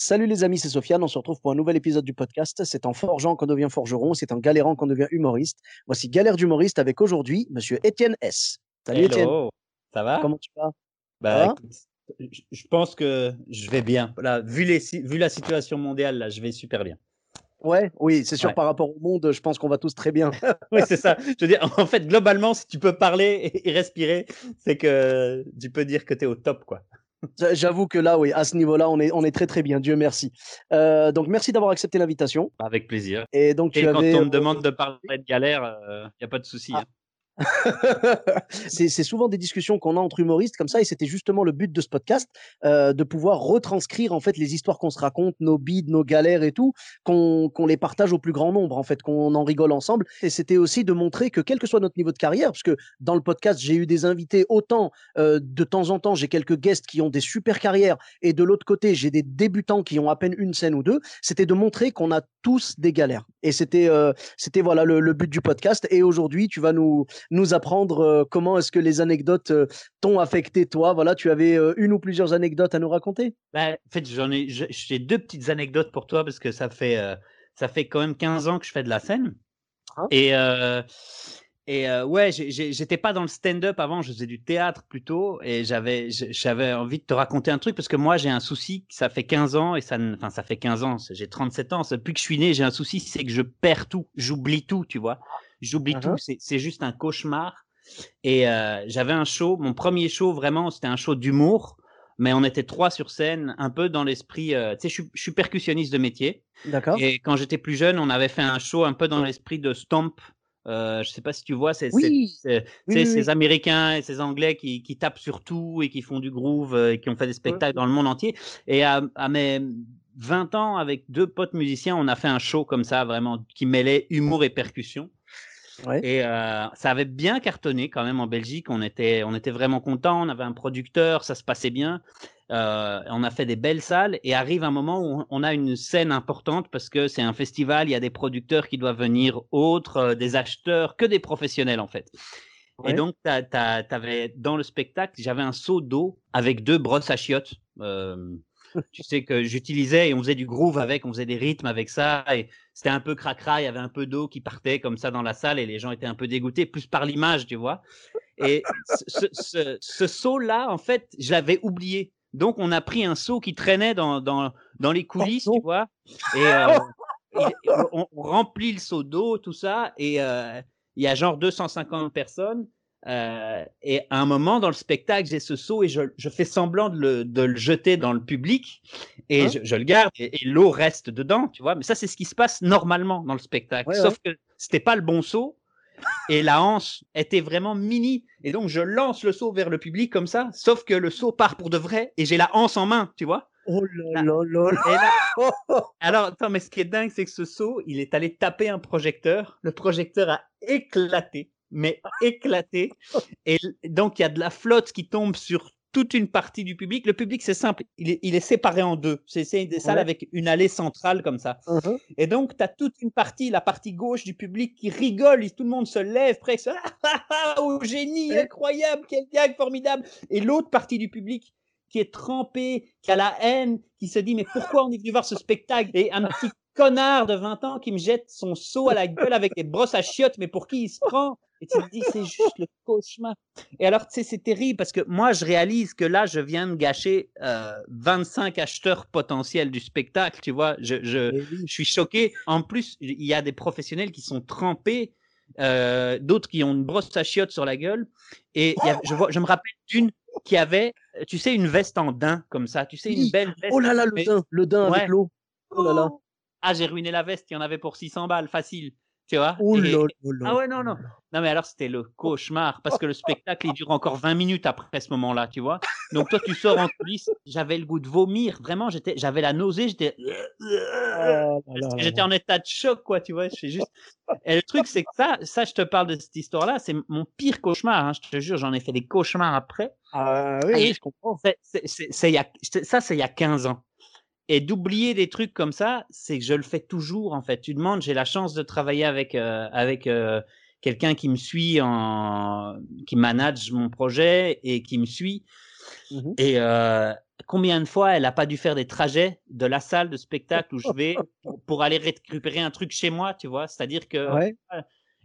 Salut les amis, c'est Sofiane. On se retrouve pour un nouvel épisode du podcast. C'est en forgeant qu'on devient forgeron, c'est en galérant qu'on devient humoriste. Voici Galère d'humoriste avec aujourd'hui Monsieur Étienne S. Salut Étienne. Hello, ça va? Comment tu vas? Bah, écoute, je pense que je vais bien. Là, vu, les, si- vu la situation mondiale, là, je vais super bien. Ouais, oui, c'est sûr. Ouais. Par rapport au monde, je pense qu'on va tous très bien. Oui, c'est ça. Je veux dire, en fait, globalement, si tu peux parler et, et respirer, c'est que tu peux dire que tu es au top, quoi. J'avoue que là, oui, à ce niveau-là, on est, on est très très bien. Dieu merci. Euh, donc merci d'avoir accepté l'invitation. Avec plaisir. Et donc Et quand on me demande de parler de galère, il n'y a pas de souci. Ah. hein. c'est souvent des discussions qu'on a entre humoristes comme ça, et c'était justement le but de ce podcast, euh, de pouvoir retranscrire en fait les histoires qu'on se raconte, nos bides, nos galères et tout, qu'on qu'on les partage au plus grand nombre en fait, qu'on en rigole ensemble. Et c'était aussi de montrer que quel que soit notre niveau de carrière, parce que dans le podcast j'ai eu des invités autant euh, de temps en temps j'ai quelques guests qui ont des super carrières, et de l'autre côté j'ai des débutants qui ont à peine une scène ou deux. C'était de montrer qu'on a tous des galères. Et c'était euh, c'était voilà le, le but du podcast. Et aujourd'hui tu vas nous nous apprendre euh, comment est-ce que les anecdotes euh, t'ont affecté toi? Voilà, tu avais euh, une ou plusieurs anecdotes à nous raconter? Bah, en fait, j'en ai, j'ai deux petites anecdotes pour toi parce que ça fait, ça fait quand même 15 ans que je fais de la scène. Ah. Et, et euh, ouais, j'étais pas dans le stand-up avant, je faisais du théâtre plutôt. Et j'avais, j'avais envie de te raconter un truc parce que moi, j'ai un souci, ça fait 15 ans et ça, enfin, ça fait 15 ans, j'ai 37 ans. Depuis que je suis né, j'ai un souci, c'est que je perds tout, j'oublie tout, tu vois. J'oublie tout, c'est juste un cauchemar. Et euh, j'avais un show, mon premier show vraiment, c'était un show d'humour, mais on était trois sur scène, un peu dans l'esprit. euh, tu sais, je, suis- je suis percussionniste de métier, D'accord. et quand j'étais plus jeune, on avait fait un show un peu dans l'esprit de Stomp. Euh, je sais pas si tu vois, c'est Oui. Oui, oui, ces. Américains et ces Anglais qui, qui tapent sur tout et qui font du groove euh, et qui ont fait des spectacles dans le monde entier. Et à, à mes 20 ans, avec deux potes musiciens, on a fait un show comme ça, vraiment, qui mêlait humour et percussion. Ouais. Et euh, ça avait bien cartonné quand même en Belgique. On était, on était vraiment contents. On avait un producteur, ça se passait bien. Euh, on a fait des belles salles et arrive un moment où on a une scène importante parce que c'est un festival. Il y a des producteurs qui doivent venir, autres, euh, des acheteurs, que des professionnels en fait. Ouais. Et donc, t'avais dans le spectacle, j'avais un seau d'eau avec deux brosses à chiottes. Euh, tu sais que j'utilisais et on faisait du groove avec, on faisait des rythmes avec ça et c'était un peu cracra, il y avait un peu d'eau qui partait comme ça dans la salle et les gens étaient un peu dégoûtés, plus par l'image, tu vois. Et ce, ce, ce, ce seau-là, en fait, je l'avais oublié. Donc, on a pris un seau qui traînait dans, dans, dans les coulisses, tu vois. Et euh, on, remplit le seau d'eau, tout ça, et euh, il y a genre 250 personnes. euh, et à un moment dans le spectacle, j'ai ce seau et je, je fais semblant de le, de le jeter dans le public et Hein? je, je le garde et, et l'eau reste dedans, tu vois. Mais ça, c'est ce qui se passe normalement dans le spectacle. Ouais, Sauf que c'était pas le bon seau et la hanche était vraiment mini. Et donc, je lance le seau vers le public comme ça, sauf que le seau part pour de vrai et j'ai la hanche en main, tu vois. Oh là là là là. Et là- alors, attends, mais ce qui est dingue, c'est que ce saut, il est allé taper un projecteur. Le projecteur a éclaté, mais éclaté. Et donc, il y a de la flotte qui tombe sur toute une partie du public. Le public, c'est simple, il est, il est séparé en deux. C'est des salles Ouais. avec une allée centrale comme ça. Mhm. Et donc, tu as toute une partie, la partie gauche du public qui rigole, tout le monde se lève presque. Ah, ah, ah, oh, génie, incroyable, quel gag formidable. Et l'autre partie du public qui est trempé, qui a la haine, qui se dit mais pourquoi on est venu voir ce spectacle? Et un petit connard de 20 ans qui me jette son seau à la gueule avec des brosses à chiottes, mais pour qui il se prend? Et tu te dis c'est juste le cauchemar. Et alors tu sais c'est terrible parce que moi je réalise que là je viens de gâcher euh, 25 acheteurs potentiels du spectacle, tu vois. Je, je, Eh je suis choqué. En plus, il y a des professionnels qui sont trempés, euh, d'autres qui ont une brosse à chiottes sur la gueule. Et il y a- je, vois, je me rappelle d'une qui avait, euh, tu sais, une veste en daim comme ça. Tu sais, une belle veste. Oh là là, le daim, le daim Ouais. avec l'eau. Oh là là. Ah, j'ai ruiné la veste. Il y en avait pour 600 balles, facile. Tu vois? Oh Et- ah ouais, non, non. Non, mais alors c'était le cauchemar parce que le spectacle il dure encore 20 minutes après ce moment-là, tu vois? Donc toi tu sors en coulisses, j'avais le goût de vomir, vraiment, j'étais, j'avais la nausée, j'étais, Oh j'étais en état de choc, quoi, tu vois. Je fais juste. Et le truc c'est que ça, ça je te parle de cette histoire-là, c'est mon pire cauchemar. hein, je te jure, j'en ai fait des cauchemars après. Ah oui, Et- je comprends. Y a- ça, c'est il y a 15 ans. Et d'oublier des trucs comme ça, c'est que je le fais toujours, en fait. Tu demandes, j'ai la chance de travailler avec, euh, avec euh, quelqu'un qui me suit, en, qui manage mon projet et qui me suit. Mhm. Et euh, combien de fois elle n'a pas dû faire des trajets de la salle de spectacle où je vais pour, pour aller récupérer un truc chez moi, tu vois? C'est-à-dire que Ouais.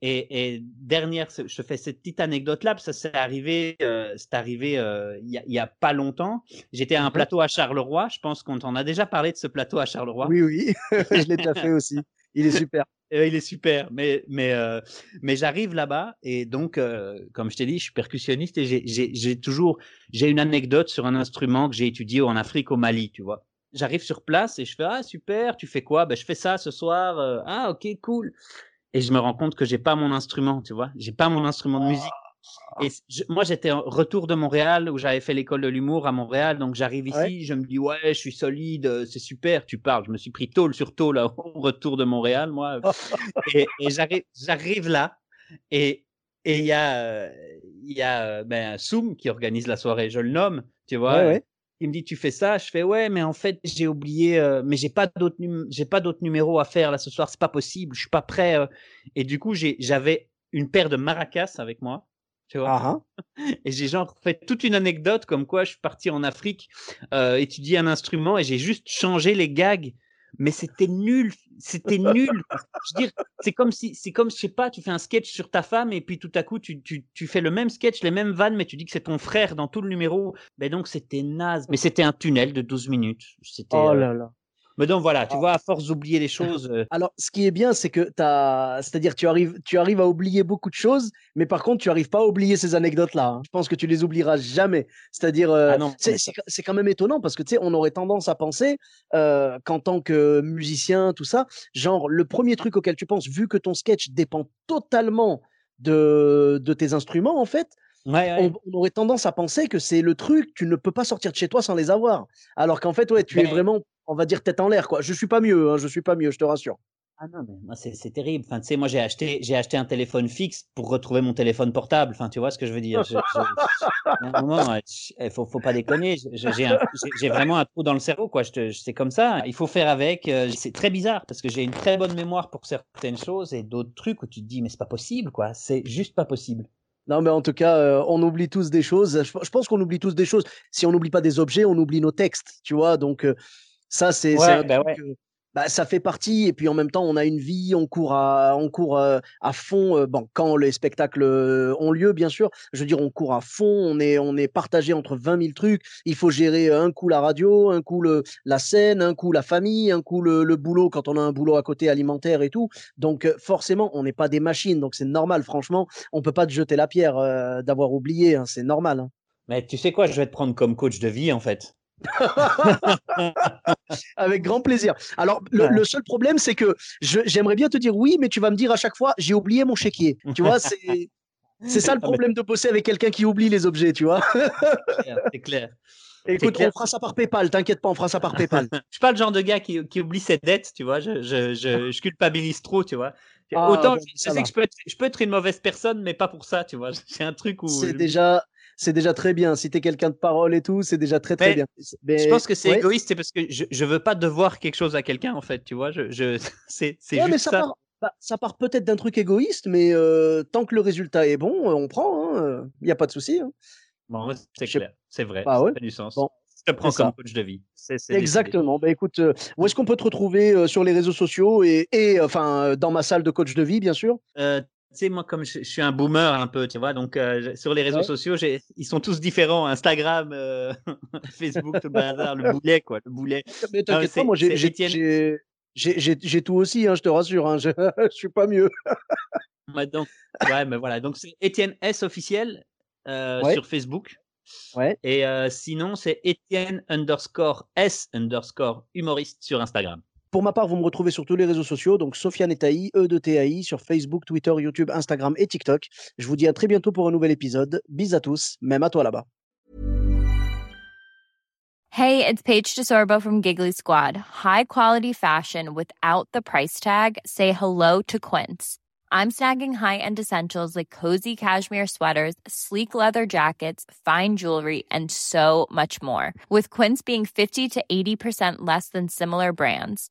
Et, et dernière, je te fais cette petite anecdote là, parce que ça c'est arrivé, euh, c'est arrivé euh, il y, a, il y a pas longtemps. J'étais à un plateau à Charleroi. Je pense qu'on t'en a déjà parlé de ce plateau à Charleroi. Oui, oui, je l'ai déjà fait aussi. Il est super. Euh, il est super, mais mais euh, mais j'arrive là-bas et donc euh, comme je t'ai dit, je suis percussionniste et j'ai toujours j'ai une anecdote sur un instrument que j'ai étudié en Afrique au Mali, tu vois. J'arrive sur place et je fais ah super, tu fais quoi? Ben je fais ça ce soir. euh, ah ok cool. Et je me rends compte que j'ai pas mon instrument, tu vois. J'ai pas mon instrument de musique. Et je- moi, j'étais en retour de Montréal où j'avais fait l'école de l'humour à Montréal. Donc, j'arrive ici, Ouais? je me dis, ouais, je suis solide, euh, c'est super. Tu parles. Je me suis pris tôle sur tôle là, au retour de Montréal, moi. et et j'arrive, j'arrive là. Et et il y a, euh, il y a euh, ben, Soum qui organise la soirée. Je le nomme, tu vois. Ouais, ouais. Il me dit, tu fais ça? Je fais, ouais, mais en fait, j'ai oublié, euh, mais j'ai pas d'autres, num- j'ai pas d'autres numéros à faire là ce soir. C'est pas possible. Je suis pas prêt. euh. Et du coup, j'ai, j'avais une paire de maracas avec moi. Tu vois? Ah, ah. Et j'ai genre fait toute une anecdote comme quoi je suis parti en Afrique euh, étudier un instrument et j'ai juste changé les gags. Mais c'était nul, c'était nul. Je veux dire, c'est comme si, c'est comme, je sais pas, tu fais un sketch sur ta femme et puis tout à coup tu, tu, tu fais le même sketch, les mêmes vannes, mais tu dis que c'est ton frère dans tout le numéro. Ben donc c'était naze. Mais c'était un tunnel de 12 minutes. C'était. Oh euh, là là. Mais donc voilà, tu Ah. vois, à force d'oublier les choses. euh, Alors, ce qui est bien, c'est que t'as, c'est-à-dire, tu arrives, tu arrives à oublier beaucoup de choses, mais par contre, tu arrives pas à oublier ces anecdotes-là. hein. Je pense que tu les oublieras jamais. C'est-à-dire, euh, Ah c'est, mais c'est, c'est quand même étonnant parce que tu sais, on aurait tendance à penser euh, qu'en tant que musicien, tout ça, genre le premier truc auquel tu penses, vu que ton sketch dépend totalement de, de tes instruments, en fait, Ouais, ouais. on, on aurait tendance à penser que c'est le truc, tu ne peux pas sortir de chez toi sans les avoir. Alors qu'en fait, ouais, tu es vraiment, on va dire, tête en l'air, quoi. Je suis pas mieux, hein, je suis pas mieux, je te rassure. Ah non, mais moi, c'est c'est terrible. Enfin, tu sais, moi, j'ai acheté, j'ai acheté un téléphone fixe pour retrouver mon téléphone portable. Enfin, tu vois ce que je veux dire. Je- je- il faut, faut pas déconner. J'ai vraiment un trou dans le cerveau, quoi. Je te- je- C'est comme ça. Il faut faire avec. euh, C'est très bizarre parce que j'ai une très bonne mémoire pour certaines choses et d'autres trucs où tu te dis, mais c'est pas possible, quoi. C'est juste pas possible. Non, mais en tout cas, euh, on oublie tous des choses. Je, je pense qu'on oublie tous des choses. Si on n'oublie pas des objets, on oublie nos textes, tu vois. Donc, euh, ça, c'est Ouais, un bah ça fait partie. Et puis, en même temps, on a une vie, on court à, on court euh, à fond. euh, bon, quand les spectacles euh, ont lieu, bien sûr. Je veux dire, on court à fond. On est, on est partagé entre 20 000 trucs. Il faut gérer un coup la radio, un coup le, la scène, un coup la famille, un coup le, le boulot quand on a un boulot à côté alimentaire et tout. Donc, forcément, on n'est pas des machines. Donc, c'est normal, franchement on peut pas te jeter la pierre euh, d'avoir oublié, hein, c'est normal. hein. Mais tu sais quoi, je vais te prendre comme coach de vie, en fait. Avec grand plaisir. Alors, le, Ouais. le seul problème, c'est que j'aimerais bien te dire oui, mais tu vas me dire à chaque fois, j'ai oublié mon chéquier. Tu vois, c'est c'est ça le Ah, problème de bosser avec quelqu'un qui oublie les objets, tu vois. C'est clair. Écoute, clair. on fera ça par PayPal, t'inquiète pas, on fera ça par PayPal. Je suis pas le genre de gars qui, qui oublie ses dettes, tu vois. Je, je, je, je culpabilise trop, tu vois. Ah, Autant je, sais que je peux, être, je peux être une mauvaise personne, mais pas pour ça, tu vois. C'est un truc où. C'est déjà, c'est déjà très bien. Si t'es quelqu'un de parole et tout, c'est déjà très très Mais bien. Je Mais- pense que c'est ouais. égoïste, c'est parce que je, je veux pas devoir quelque chose à quelqu'un, en fait, tu vois. Je, je, c'est c'est Ouais, juste mais ça. ça, part, bah, ça part peut-être d'un truc égoïste, mais euh, tant que le résultat est bon, euh, on prend. Il n'y a pas de souci. hein. Bon, c'est Je clair, c'est vrai. Bah ça ouais. fait du sens. Bon, je te prends comme ça. coach de vie. Exactement. Bah, écoute, euh, où est-ce qu'on peut te retrouver euh, sur les réseaux sociaux et, et enfin euh, dans ma salle de coach de vie, bien sûr? Tu sais, moi, comme je, je suis un boomer un peu, tu vois, donc euh, sur les réseaux Ouais. sociaux, j'ai- ils sont tous différents. Instagram, euh, Facebook, tout le bazar, le boulet, quoi, le boulet. Mais t'inquiète c'est- pas, moi j'ai tout aussi, hein, je te rassure. Hein, je, je suis pas mieux. Ouais, donc, ouais, mais voilà, donc c'est Étienne S officiel euh, Ouais. sur Facebook. Ouais. Et sinon, c'est Étienne underscore S underscore humoriste sur Instagram. Pour ma part, vous me retrouvez sur tous les réseaux sociaux, donc Sofiane Etaï, E de TAI, sur Facebook, Twitter, YouTube, Instagram et TikTok. Je vous dis à très bientôt pour un nouvel épisode. Bis à tous, même à toi là-bas. Hey, it's Paige DeSorbo from Giggly Squad. High quality fashion without the price tag. Say hello to Quince. I'm snagging high-end essentials like cozy cashmere sweaters, sleek leather jackets, fine jewelry, and so much more. With Quince being 50 to 80% less than similar brands.